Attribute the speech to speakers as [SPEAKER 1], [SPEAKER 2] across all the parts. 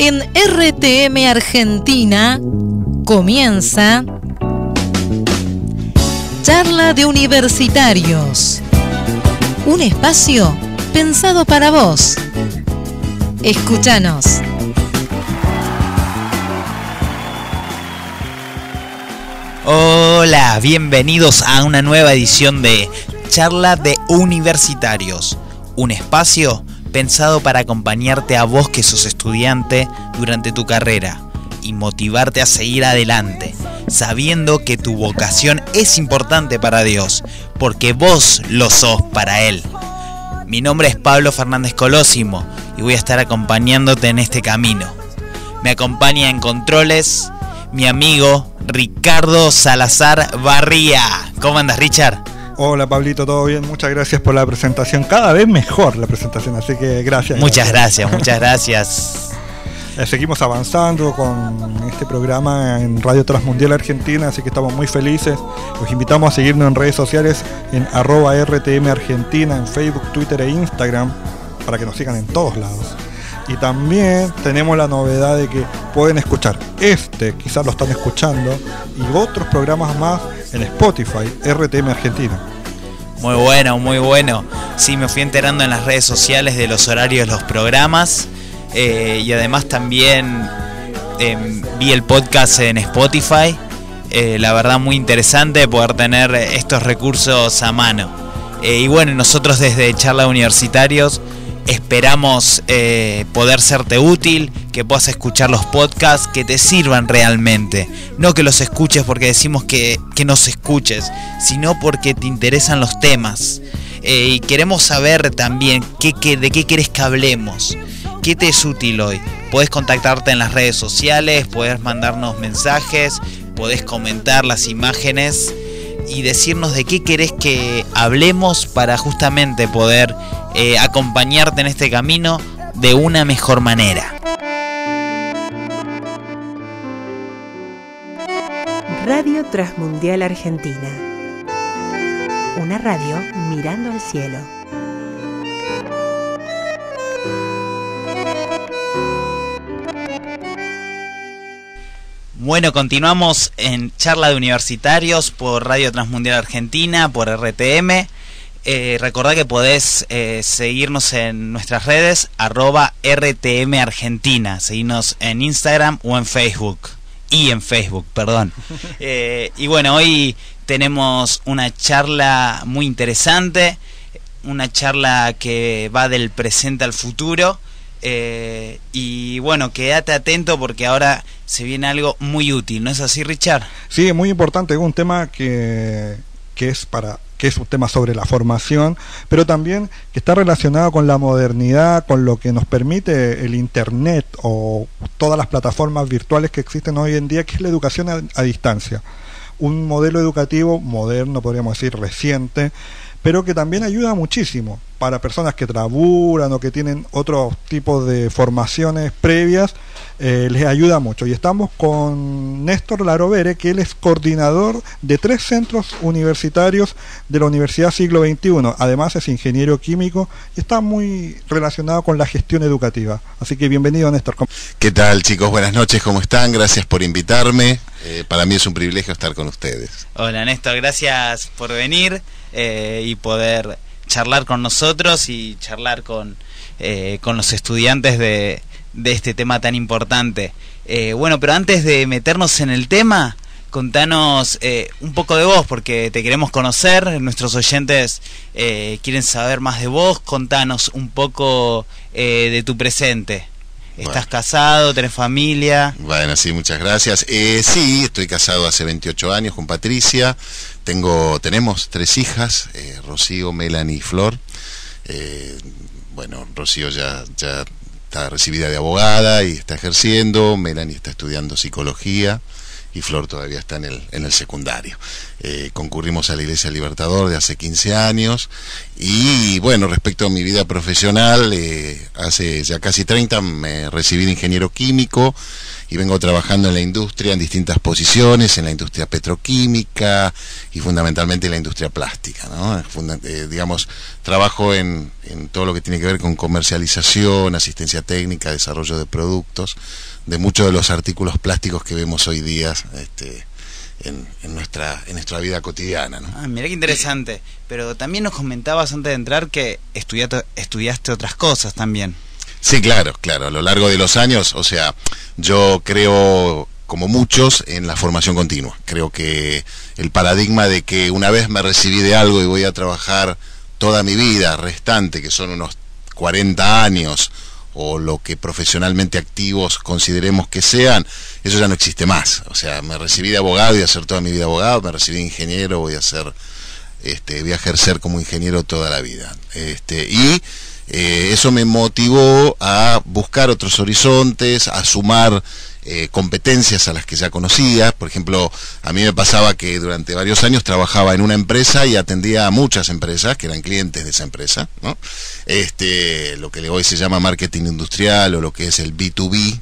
[SPEAKER 1] En RTM Argentina comienza Charla de Universitarios. Un espacio pensado para vos. Escúchanos.
[SPEAKER 2] Hola, bienvenidos a una nueva edición de Charla de Universitarios, un espacio pensado para acompañarte a vos que sos estudiante durante tu carrera y motivarte a seguir adelante, sabiendo que tu vocación es importante para Dios, porque vos lo sos para Él. Mi nombre es Pablo Fernández Colosimo y voy a estar acompañándote en este camino. Me acompaña en controles mi amigo Ricardo Salazar Barría. ¿Cómo andas, Richard?
[SPEAKER 3] Hola Pablito, ¿todo bien? Muchas gracias por la presentación. Cada vez mejor la presentación, así que gracias.
[SPEAKER 2] Muchas gracias, muchas gracias.
[SPEAKER 3] Eh, seguimos avanzando con este programa en Radio Transmundial Argentina, así que estamos muy felices. Los invitamos a seguirnos en redes sociales en arroba RTM Argentina, en Facebook, Twitter e Instagram, para que nos sigan en todos lados. Y también tenemos la novedad de que pueden escuchar este, quizás lo están escuchando, y otros programas más en Spotify, RTM Argentina.
[SPEAKER 2] Muy bueno, muy bueno. Sí, me fui enterando en las redes sociales de los horarios de los programas. eh, y además también eh, vi el podcast en Spotify. Eh, la verdad muy interesante poder tener estos recursos a mano. Eh, y bueno, nosotros desde Charla Universitarios esperamos eh, poder serte útil, que puedas escuchar los podcasts que te sirvan realmente. No que los escuches porque decimos que, que nos escuches, sino porque te interesan los temas. Eh, y queremos saber también qué, qué- de qué querés que hablemos. ¿Qué te es útil hoy? Podés contactarte en las redes sociales, podés mandarnos mensajes, podés comentar las imágenes y decirnos de qué querés que hablemos para justamente poder eh, acompañarte en este camino de una mejor manera.
[SPEAKER 4] Radio Transmundial Argentina. Una radio mirando al cielo.
[SPEAKER 2] Bueno, continuamos en charla de universitarios por Radio Transmundial Argentina, por RTM. Eh, recordá que podés eh, seguirnos en nuestras redes, arroba RTM Argentina. Seguirnos en Instagram o en Facebook. Y en Facebook, perdón. Eh, y bueno, hoy tenemos una charla muy interesante, una charla que va del presente al futuro. Eh, y bueno, quédate atento porque ahora se viene algo muy útil, ¿no es así, Richard?
[SPEAKER 3] Sí, es muy importante, es un tema que, que es para que es un tema sobre la formación, pero también que está relacionado con la modernidad, con lo que nos permite el internet o todas las plataformas virtuales que existen hoy en día, que es la educación a, a distancia. Un modelo educativo moderno, podríamos decir, reciente, pero que también ayuda muchísimo para personas que traburan o que tienen otros tipos de formaciones previas, eh, les ayuda mucho. Y estamos con Néstor Larovere, que él es coordinador de tres centros universitarios de la Universidad Siglo XXI. Además es ingeniero químico y está muy relacionado con la gestión educativa. Así que bienvenido, Néstor. ¿Cómo-
[SPEAKER 5] ¿Qué tal chicos? Buenas noches, ¿cómo están? Gracias por invitarme. Eh, para mí es un privilegio estar con ustedes.
[SPEAKER 2] Hola Néstor, gracias por venir eh, y poder charlar con nosotros y charlar con, eh, con los estudiantes de, de este tema tan importante. Eh, bueno, pero antes de meternos en el tema, contanos eh, un poco de vos, porque te queremos conocer, nuestros oyentes eh, quieren saber más de vos, contanos un poco eh, de tu presente. ¿Estás casado? ¿Tenés familia?
[SPEAKER 5] Bueno, sí, muchas gracias. Eh, sí, estoy casado hace 28 años con Patricia. Tengo, tenemos tres hijas, eh, Rocío, Melanie y Flor. Eh, bueno, Rocío ya, ya está recibida de abogada y está ejerciendo. Melanie está estudiando psicología. y Flor todavía está en el, en el secundario. Eh, concurrimos a la Iglesia Libertador de hace 15 años y bueno, respecto a mi vida profesional, eh, hace ya casi 30 me recibí de ingeniero químico y vengo trabajando en la industria en distintas posiciones, en la industria petroquímica y fundamentalmente en la industria plástica. ¿no? Eh, digamos, trabajo en, en todo lo que tiene que ver con comercialización, asistencia técnica, desarrollo de productos, de muchos de los artículos plásticos que vemos hoy día. Este, en, nuestra, en nuestra vida cotidiana. ¿no?
[SPEAKER 2] Ah, mira qué interesante. Pero también nos comentabas antes de entrar que estudiaste, estudiaste otras cosas también.
[SPEAKER 5] Sí, claro, claro. A lo largo de los años, o sea, yo creo, como muchos, en la formación continua. Creo que el paradigma de que una vez me recibí de algo y voy a trabajar toda mi vida restante, que son unos 40 años, o lo que profesionalmente activos consideremos que sean, eso ya no existe más. O sea, me recibí de abogado y a hacer toda mi vida abogado, me recibí de ingeniero, voy a ser, este, voy a ejercer como ingeniero toda la vida. Este, y eh, eso me motivó a buscar otros horizontes, a sumar eh, competencias a las que ya conocía. Por ejemplo, a mí me pasaba que durante varios años trabajaba en una empresa y atendía a muchas empresas que eran clientes de esa empresa, ¿no? Este, lo que hoy se llama marketing industrial o lo que es el B2B.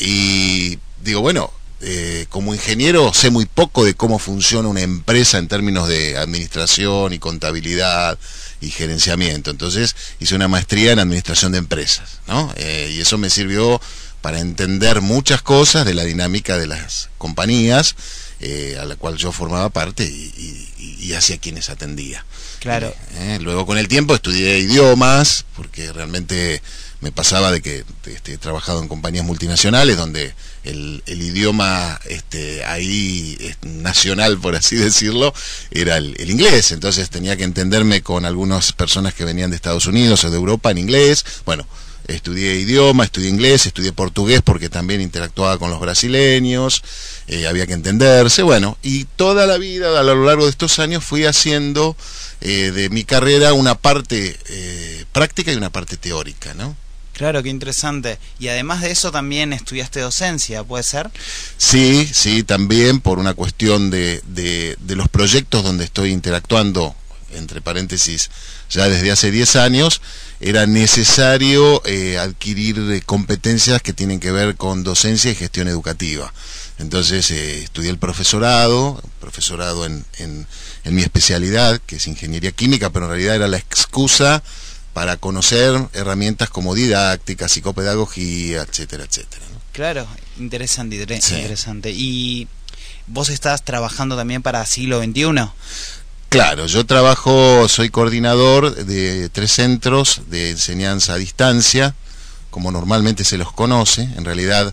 [SPEAKER 5] Y digo, bueno, eh, como ingeniero sé muy poco de cómo funciona una empresa en términos de administración y contabilidad y gerenciamiento. Entonces hice una maestría en administración de empresas, ¿no? Eh, y eso me sirvió para entender muchas cosas de la dinámica de las compañías eh, a la cual yo formaba parte y, hacia quienes atendía.
[SPEAKER 2] Claro.
[SPEAKER 5] luego con el tiempo estudié idiomas, porque realmente me pasaba de que este, he trabajado en compañías multinacionales donde el, idioma este, ahí nacional, por así decirlo, era el, inglés. Entonces tenía que entenderme con algunas personas que venían de Estados Unidos o de Europa en inglés. Bueno, estudié idioma, estudié inglés, estudié portugués porque también interactuaba con los brasileños, eh, había que entenderse, bueno, y toda la vida, a lo largo de estos años, fui haciendo eh, de mi carrera una parte eh, práctica y una parte teórica, ¿no?
[SPEAKER 2] Claro, qué interesante. Y además de eso también estudiaste docencia, ¿puede ser?
[SPEAKER 5] Sí, sí, también por una cuestión de, de, los proyectos donde estoy interactuando, entre paréntesis, ya desde hace 10 años, era necesario eh, adquirir eh, competencias que tienen que ver con docencia y gestión educativa. Entonces eh, estudié el profesorado, profesorado en, en, en mi especialidad, que es ingeniería química, pero en realidad era la excusa para conocer herramientas como didáctica, psicopedagogía, etcétera, etcétera.
[SPEAKER 2] Claro, interesante, interesante. ¿Y vos estás trabajando también para siglo XXI?
[SPEAKER 5] Claro, yo trabajo, soy coordinador de tres centros de enseñanza a distancia, como normalmente se los conoce, en realidad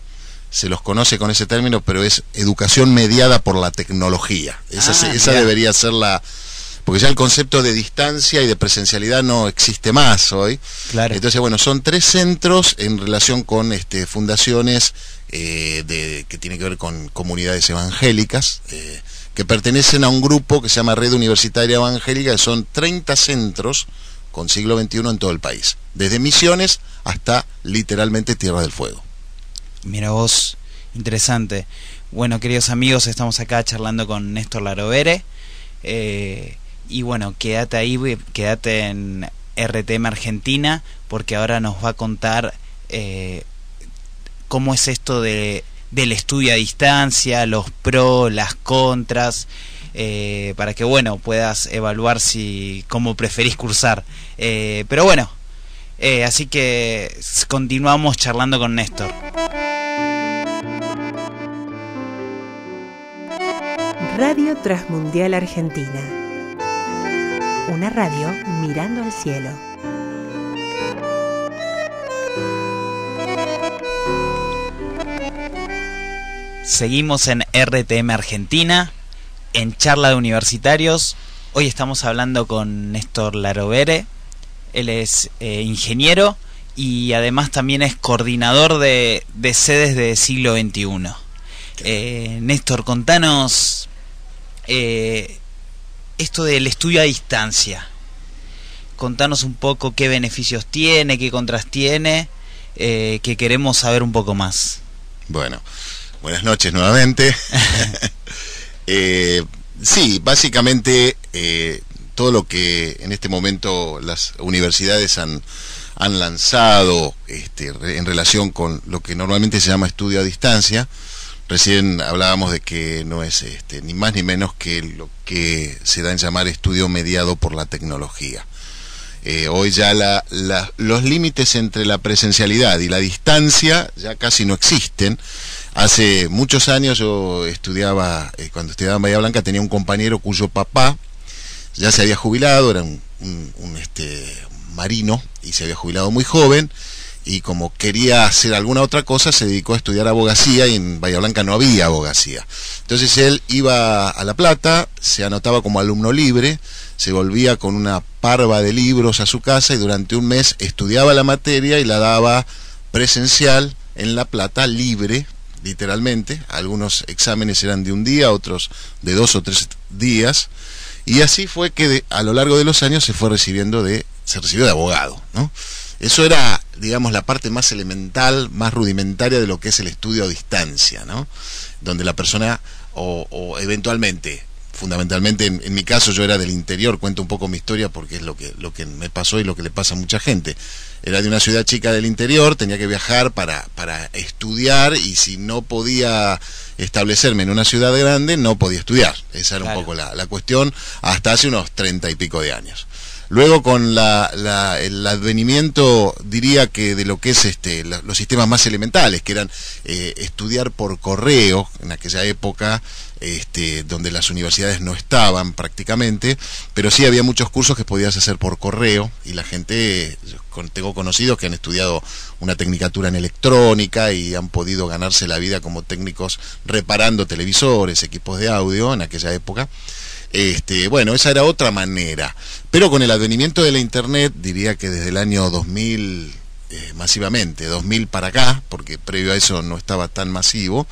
[SPEAKER 5] se los conoce con ese término, pero es educación mediada por la tecnología. Esa, ah, esa debería ser la, porque ya el concepto de distancia y de presencialidad no existe más hoy.
[SPEAKER 2] Claro.
[SPEAKER 5] Entonces, bueno, son tres centros en relación con este, fundaciones eh, de, que tienen que ver con comunidades evangélicas, eh, que pertenecen a un grupo que se llama Red Universitaria Evangélica, que son 30 centros con siglo XXI en todo el país, desde Misiones hasta literalmente Tierra del Fuego.
[SPEAKER 2] Mira vos, interesante. Bueno, queridos amigos, estamos acá charlando con Néstor Larovere. Eh, y bueno, quédate ahí, quédate en RTM Argentina, porque ahora nos va a contar eh, cómo es esto de, del estudio a distancia, los pros, las contras, eh, para que bueno puedas evaluar si cómo preferís cursar. Eh, pero bueno, así que continuamos charlando con Néstor.
[SPEAKER 4] Radio Transmundial Argentina una radio mirando al cielo.
[SPEAKER 2] Seguimos en RTM Argentina, en charla de universitarios. Hoy estamos hablando con Néstor Larovere. Él es eh, ingeniero y además también es coordinador de, sedes de siglo XXI. Eh, Néstor, contanos eh, esto del estudio a distancia. Contanos un poco qué beneficios tiene, qué contras tiene, eh, que queremos saber un poco más.
[SPEAKER 5] Bueno, buenas noches nuevamente. Eh, sí, básicamente, eh, todo lo que en este momento las universidades han, han lanzado este, en relación con lo que normalmente se llama estudio a distancia. Recién hablábamos de que no es este, ni más ni menos que lo que se da en llamar estudio mediado por la tecnología. Eh, hoy ya los límites entre la presencialidad y la distancia ya casi no existen. Hace muchos años yo estudiaba, eh, cuando estudiaba en Bahía Blanca, tenía un compañero cuyo papá ya se había jubilado, era un, este, marino y se había jubilado muy joven y como quería hacer alguna otra cosa se dedicó a estudiar abogacía y en Bahía Blanca no había abogacía. Entonces él iba a La Plata, se anotaba como alumno libre, se volvía con una parva de libros a su casa y durante un mes estudiaba la materia y la daba presencial en La Plata libre, literalmente. Algunos exámenes eran de un día, otros de dos o tres días. Y así fue que a lo largo de los años se fue recibiendo de se recibió de abogado, ¿no? Eso era, digamos, la parte más elemental, más rudimentaria de lo que es el estudio a distancia, ¿no? Donde la persona, o, eventualmente, fundamentalmente en, mi caso yo era del interior, cuento un poco mi historia porque es lo que, lo que me pasó y lo que le pasa a mucha gente. Era de una ciudad chica del interior, tenía que viajar para, para estudiar y si no podía establecerme en una ciudad grande, no podía estudiar. Esa era un poco la, la cuestión hasta hace unos treinta y pico de años. Luego con el advenimiento, diría que de lo que es este, los sistemas más elementales, que eran eh, estudiar por correo, en aquella época, este, donde las universidades no estaban prácticamente, pero sí había muchos cursos que podías hacer por correo y la gente, tengo conocidos que han estudiado una tecnicatura en electrónica y han podido ganarse la vida como técnicos reparando televisores, equipos de audio en aquella época. Este, bueno, esa era otra manera. Pero con el advenimiento de la Internet, diría que desde el año 2000 eh, masivamente, 2000 para acá, porque previo a eso no estaba tan masivo,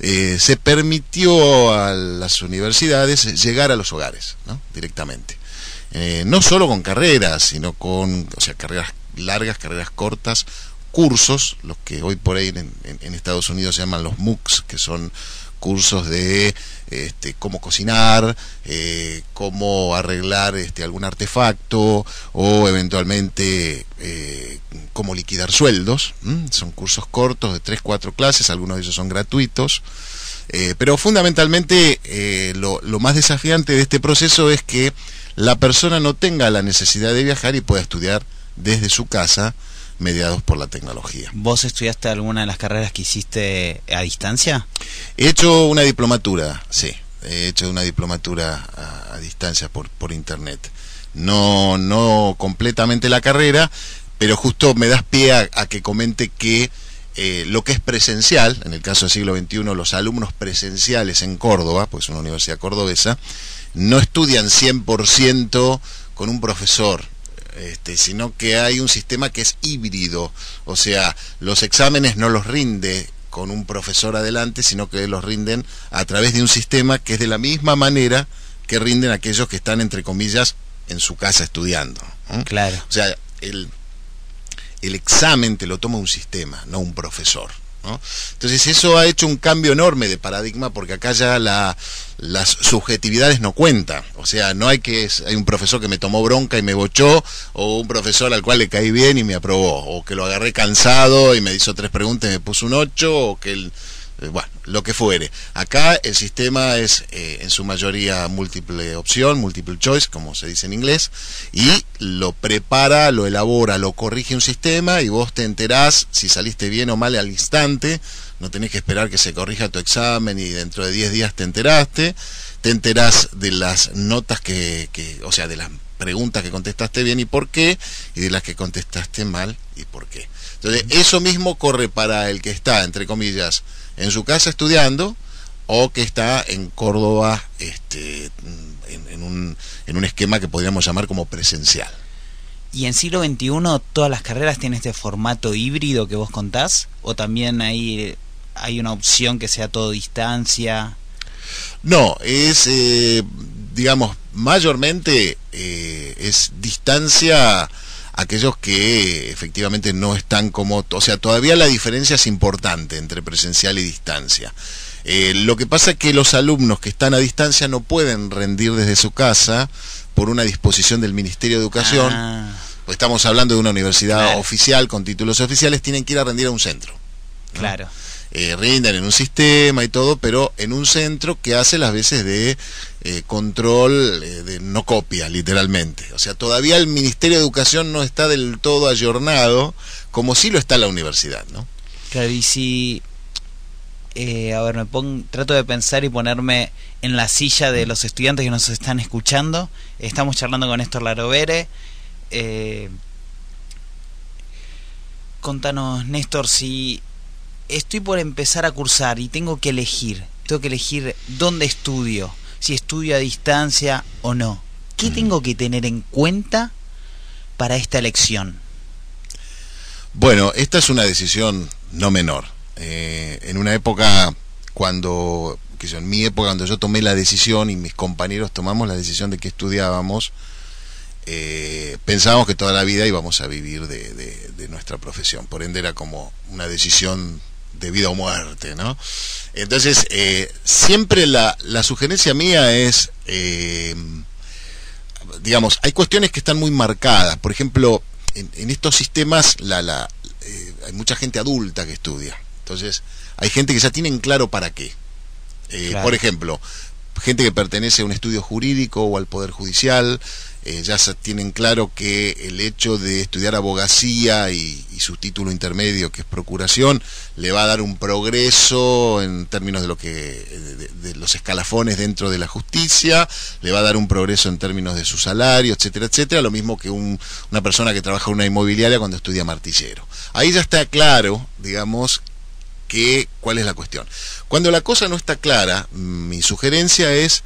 [SPEAKER 5] eh, se permitió a las universidades llegar a los hogares, ¿no? directamente. Eh, no solo con carreras, sino con, o sea, carreras largas, carreras cortas, cursos, los que hoy por ahí en, en Estados Unidos se llaman los MOOCs, que son cursos de este, cómo cocinar, eh, cómo arreglar este, algún artefacto o eventualmente eh, cómo liquidar sueldos. Son cursos cortos de 3, 4 clases, algunos de ellos son gratuitos. Eh, pero fundamentalmente lo, lo más desafiante de este proceso es que la persona no tenga la necesidad de viajar y pueda estudiar desde su casa mediados por la tecnología.
[SPEAKER 2] ¿Vos estudiaste alguna de las carreras que hiciste a distancia?
[SPEAKER 5] He hecho una diplomatura, sí. He hecho una diplomatura a, distancia por, por internet. No, no completamente la carrera, pero justo me das pie a, que comente que eh, lo que es presencial, en el caso del siglo XXI, los alumnos presenciales en Córdoba, pues una universidad cordobesa, no estudian 100% con un profesor, este, sino que hay un sistema que es híbrido, o sea, los exámenes no los rinde con un profesor adelante, sino que los rinden a través de un sistema que es de la misma manera que rinden aquellos que están, entre comillas, en su casa estudiando.
[SPEAKER 2] Claro.
[SPEAKER 5] O sea, el, el examen te lo toma un sistema, no un profesor. Entonces eso ha hecho un cambio enorme de paradigma porque acá ya la, las subjetividades no cuentan. O sea, no hay que hay un profesor que me tomó bronca y me bochó o un profesor al cual le caí bien y me aprobó o que lo agarré cansado y me hizo tres preguntas y me puso un ocho o que el bueno, lo que fuere. Acá el sistema es eh, en su mayoría múltiple opción, multiple choice, como se dice en inglés, y lo prepara, lo elabora, lo corrige un sistema y vos te enterás si saliste bien o mal al instante, no tenés que esperar que se corrija tu examen y dentro de 10 días te enteraste, te enterás de las notas que, que, o sea, de las preguntas que contestaste bien y por qué, y de las que contestaste mal y por qué. Entonces, eso mismo corre para el que está, entre comillas, en su casa estudiando o que está en Córdoba este, en, un, en un esquema que podríamos llamar como presencial.
[SPEAKER 2] ¿Y en siglo XXI todas las carreras tienen este formato híbrido que vos contás? ¿O también hay, hay una opción que sea todo distancia?
[SPEAKER 5] No, es, eh, digamos, mayormente eh, es distancia aquellos que efectivamente no están como, o sea, todavía la diferencia es importante entre presencial y distancia. Eh, lo que pasa es que los alumnos que están a distancia no pueden rendir desde su casa por una disposición del Ministerio de Educación,
[SPEAKER 2] Ah,
[SPEAKER 5] pues estamos hablando de una universidad
[SPEAKER 2] Claro.
[SPEAKER 5] oficial con títulos oficiales, tienen que ir a rendir a un centro.
[SPEAKER 2] claro.
[SPEAKER 5] Eh, rinden en un sistema y todo, pero en un centro que hace las veces de eh, control, eh, de no copia, literalmente. O sea, todavía el Ministerio de Educación no está del todo ayornado, como sí lo está la universidad, ¿no?
[SPEAKER 2] Claro, y si. eh, a ver, me pon, trato de pensar y ponerme en la silla de los estudiantes que nos están escuchando. Estamos charlando con Néstor Larovere. Contanos, Néstor, si estoy por empezar a cursar y tengo que elegir, tengo que elegir dónde estudio, si estudio a distancia o no. ¿Qué tengo que tener en cuenta para esta elección?
[SPEAKER 5] Bueno, esta es una decisión no menor. Eh, en una época cuando, que yo, en mi época cuando yo tomé la decisión y mis compañeros tomamos la decisión de que estudiábamos, eh, pensábamos que toda la vida íbamos a vivir de, de- de nuestra profesión. Por ende era como una decisión de vida o muerte, ¿no? Entonces, eh, siempre la, la sugerencia mía es, eh, digamos, hay cuestiones que están muy marcadas. Por ejemplo, en, en estos sistemas la, la, eh, hay mucha gente adulta que estudia. Entonces, hay gente que ya tienen claro para qué.
[SPEAKER 2] Claro.
[SPEAKER 5] Por ejemplo, gente que pertenece a un estudio jurídico o al Poder Judicial, eh, ya tienen claro que el hecho de estudiar abogacía y, su título intermedio, que es procuración, le va a dar un progreso en términos de lo que de los escalafones dentro de la justicia, le va a dar un progreso en términos de su salario, etcétera, etcétera, lo mismo que un- una persona que trabaja en una inmobiliaria cuando estudia martillero. Ahí ya está claro, digamos, cuál es la cuestión. Cuando la cosa no está clara, mm, mi sugerencia es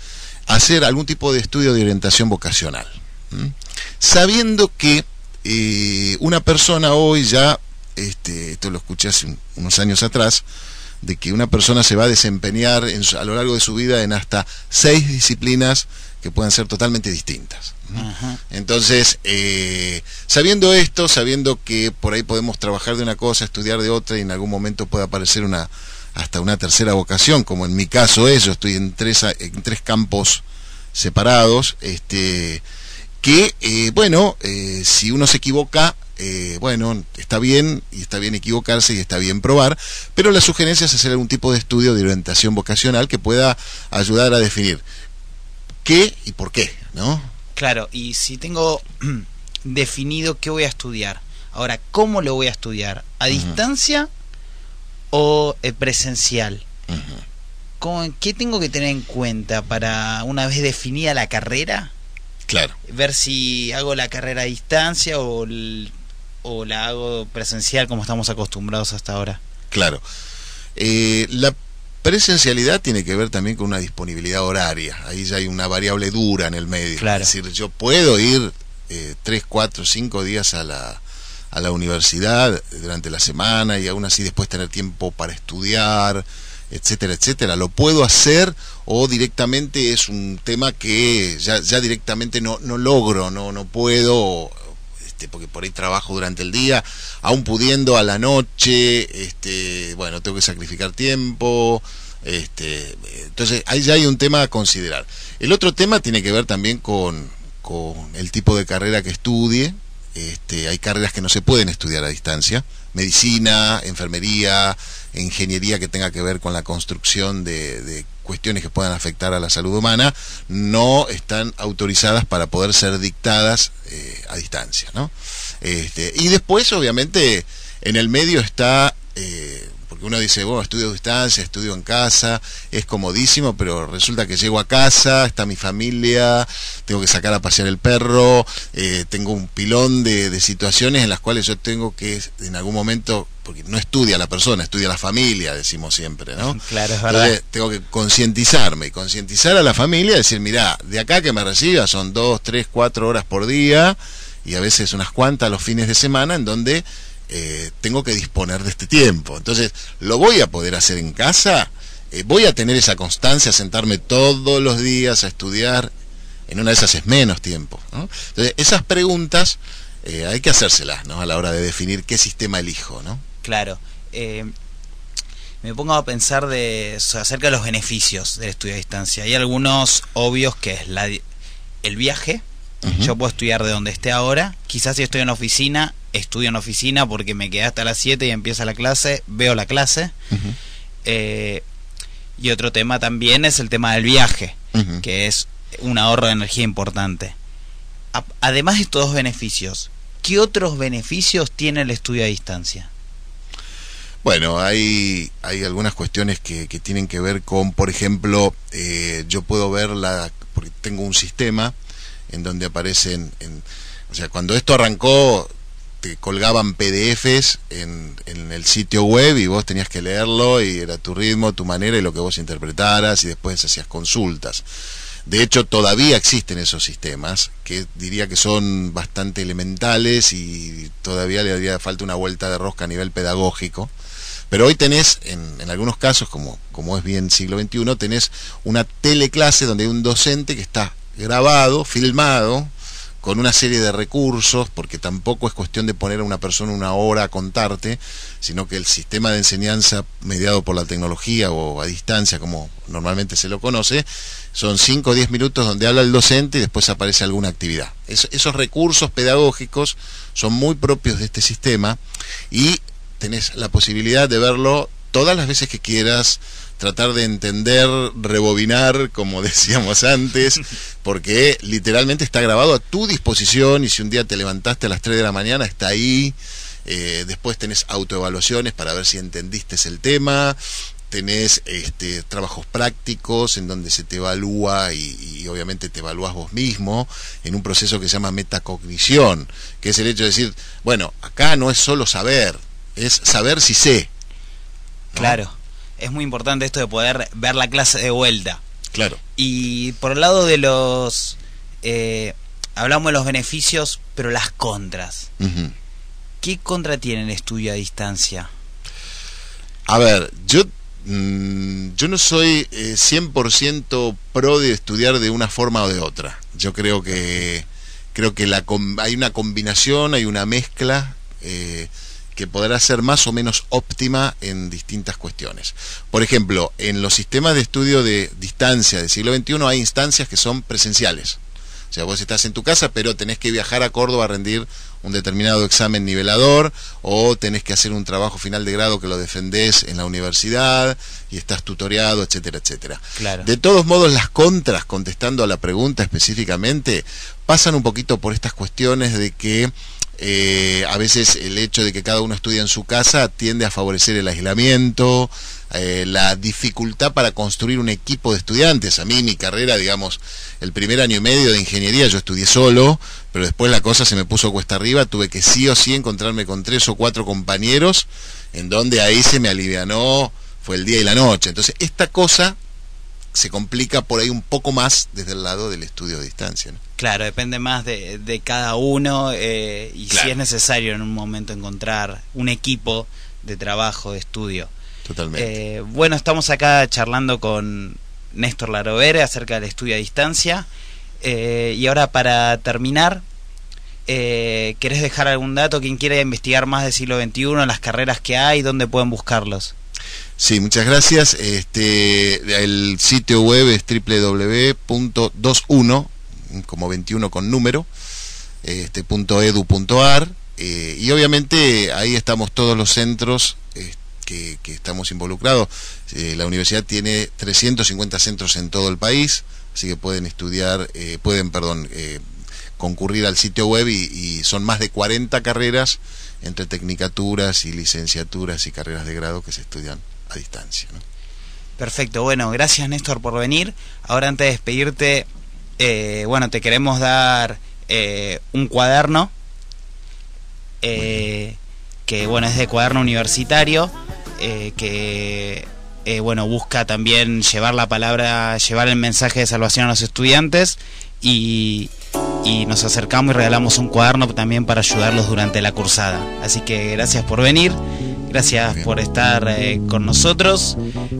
[SPEAKER 5] hacer algún tipo de estudio de orientación vocacional. Sabiendo que eh, una persona hoy ya, este, esto lo escuché hace un- unos años atrás, de que una persona se va a desempeñar en a lo largo de su vida en hasta seis disciplinas que pueden ser totalmente distintas. Entonces, eh, sabiendo esto, sabiendo que por ahí podemos trabajar de una cosa, estudiar de otra y en algún momento puede aparecer una hasta una tercera vocación, como en mi caso es, yo estoy en tres, en tres campos separados, este, que, eh, bueno, eh, si uno se equivoca, eh, bueno, está bien, y está bien equivocarse y está bien probar, pero la sugerencia es hacer algún tipo de estudio de orientación vocacional que pueda ayudar a definir qué y por qué, ¿no?
[SPEAKER 2] Claro, y si tengo definido qué voy a estudiar, ahora, ¿cómo lo voy a estudiar? ¿A distancia o eh, presencial? ¿Cómo- ¿Qué tengo que tener en cuenta para, una vez definida la carrera,
[SPEAKER 5] Claro.
[SPEAKER 2] ver si hago la carrera a distancia o, el- o la hago presencial como estamos acostumbrados hasta ahora?
[SPEAKER 5] Claro. Eh, la presencialidad tiene que ver también con una disponibilidad horaria. Ahí ya hay una variable dura en el medio.
[SPEAKER 2] Claro.
[SPEAKER 5] Es decir, yo puedo ir eh, tres, cuatro, cinco días a la, a la universidad durante la semana y aún así después tener tiempo para estudiar, etcétera, etcétera. Lo puedo hacer o directamente es un tema que ya, ya directamente no, no logro, no, no puedo este, porque por ahí trabajo durante el día, aún pudiendo a la noche, este, bueno, tengo que sacrificar tiempo, este, entonces ahí ya hay un tema a considerar. El otro tema tiene que ver también con, con el tipo de carrera que estudie, este, hay carreras que no se pueden estudiar a distancia, medicina, enfermería, ingeniería que tenga que ver con la construcción de, cuestiones que puedan afectar a la salud humana, no están autorizadas para poder ser dictadas eh, a distancia. ¿no? Este, y después, obviamente, en el medio está... eh, porque uno dice, bueno, estudio a distancia, estudio en casa, es comodísimo, pero resulta que llego a casa, está mi familia, tengo que sacar a pasear el perro, eh, tengo un pilón de, de situaciones en las cuales yo tengo que en algún momento, porque no estudia la persona, estudia la familia, decimos siempre, ¿no?
[SPEAKER 2] Claro, es verdad.
[SPEAKER 5] Entonces tengo que concientizarme y concientizar a la familia, decir, mira, de acá que me reciba son dos, tres, cuatro horas por día y a veces unas cuantas los fines de semana en donde eh, tengo que disponer de este tiempo. Entonces, ¿lo voy a poder hacer en casa? Eh, ¿Voy a tener esa constancia, sentarme todos los días a estudiar? En una de esas es menos tiempo. Entonces, esas preguntas eh, hay que hacérselas ¿no? a la hora de definir qué sistema elijo. ¿no?
[SPEAKER 2] Claro. me pongo a pensar de, acerca de los beneficios del estudio a distancia. Hay algunos obvios que es la, el viaje, Yo puedo estudiar de donde esté ahora. Quizás si estoy en oficina, estudio en oficina porque me quedé hasta las 7 y empieza la clase, veo la clase. Eh, y otro tema también es el tema del viaje, que es un ahorro de energía importante. además de estos dos beneficios, ¿qué otros beneficios tiene el estudio a distancia?
[SPEAKER 5] Bueno, hay, hay algunas cuestiones que, tienen que ver con, por ejemplo, eh, yo puedo ver la, porque tengo un sistema en donde aparecen, en, o sea, cuando esto arrancó, te colgaban PDFs en, en, el sitio web y vos tenías que leerlo y era tu ritmo, tu manera y lo que vos interpretaras y después hacías consultas. De hecho, todavía existen esos sistemas que diría que son bastante elementales y todavía le haría falta una vuelta de rosca a nivel pedagógico. Pero hoy tenés, en, algunos casos, como, como es bien siglo XXI, tenés una teleclase donde hay un docente que está grabado, filmado, con una serie de recursos, porque tampoco es cuestión de poner a una persona una hora a contarte, sino que el sistema de enseñanza mediado por la tecnología o a distancia, como normalmente se lo conoce, son 5 o 10 minutos donde habla el docente y después aparece alguna actividad. esos recursos pedagógicos son muy propios de este sistema y tenés la posibilidad de verlo todas las veces que quieras, tratar de entender, rebobinar, como decíamos antes, porque literalmente está grabado a tu disposición y si un día te levantaste a las 3 de la mañana, está ahí. Eh, después tenés autoevaluaciones para ver si entendiste el tema, tenés este, trabajos prácticos en donde se te evalúa y, y, obviamente te evalúas vos mismo en un proceso que se llama metacognición, que es el hecho de decir, bueno, acá no es solo saber, es saber si sé.
[SPEAKER 2] Claro, es muy importante esto de poder ver la clase de vuelta.
[SPEAKER 5] Claro.
[SPEAKER 2] Y por el lado de los... Eh, hablamos de los beneficios, pero las contras. ¿Qué contra tiene el estudio a distancia?
[SPEAKER 5] A ver, yo, mm, yo no soy 100% eh, pro de estudiar de una forma o de otra. Yo creo que, creo que la, hay una combinación, hay una mezcla. Eh, que podrá ser más o menos óptima en distintas cuestiones. Por ejemplo, en los sistemas de estudio de distancia del siglo XXI hay instancias que son presenciales. O sea, vos estás en tu casa, pero tenés que viajar a Córdoba a rendir un determinado examen nivelador o tenés que hacer un trabajo final de grado que lo defendés en la universidad y estás tutoriado, etcétera, etcétera. De todos modos, las contras, contestando a la pregunta específicamente, pasan un poquito por estas cuestiones de que eh, a veces el hecho de que cada uno estudia en su casa tiende a favorecer el aislamiento, eh, la dificultad para construir un equipo de estudiantes. A mí mi carrera, digamos, el primer año y medio de ingeniería yo estudié solo, pero después la cosa se me puso cuesta arriba, tuve que sí o sí encontrarme con tres o cuatro compañeros, en donde ahí se me alivianó, fue el día y la noche. Entonces, esta cosa se complica por ahí un poco más desde el lado del estudio a distancia.
[SPEAKER 2] Claro, depende más de, cada uno eh, y si es necesario en un momento encontrar un equipo de trabajo, de estudio.
[SPEAKER 5] Totalmente.
[SPEAKER 2] Eh, bueno, estamos acá charlando con Néstor Larovere acerca del estudio a distancia. Eh, y ahora para terminar, ¿querés dejar algún dato? Quien quiera investigar más del siglo XXI, las carreras que hay, dónde pueden buscarlos?
[SPEAKER 5] Sí, muchas gracias. Este, el sitio web es www.21, como 21 con número, este, .edu.ar, eh, y obviamente ahí estamos todos los centros eh, que, estamos involucrados. Eh, la universidad tiene 350 centros en todo el país, así que pueden estudiar, pueden, perdón, concurrir al sitio web y son más de 40 carreras entre tecnicaturas y licenciaturas y carreras de grado que se estudian a distancia.
[SPEAKER 2] Perfecto, bueno, gracias Néstor por venir. Ahora antes de despedirte, eh, bueno, te queremos dar eh, un cuaderno eh, que, bueno, es de cuaderno universitario, que, bueno, busca también llevar la palabra, llevar el mensaje de salvación a los estudiantes y, y nos acercamos y regalamos un cuaderno también para ayudarlos durante la cursada. Así que gracias por venir. Gracias por estar con nosotros.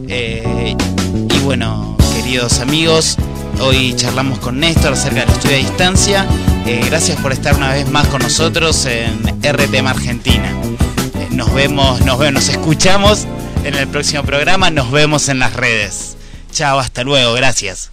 [SPEAKER 2] Y bueno, queridos amigos, hoy charlamos con Néstor acerca del estudio a distancia. Eh, gracias por estar una vez más con nosotros en RTM Argentina. nos vemos, nos vemos, nos escuchamos en el próximo programa, nos vemos en las redes. Chao, hasta luego, gracias.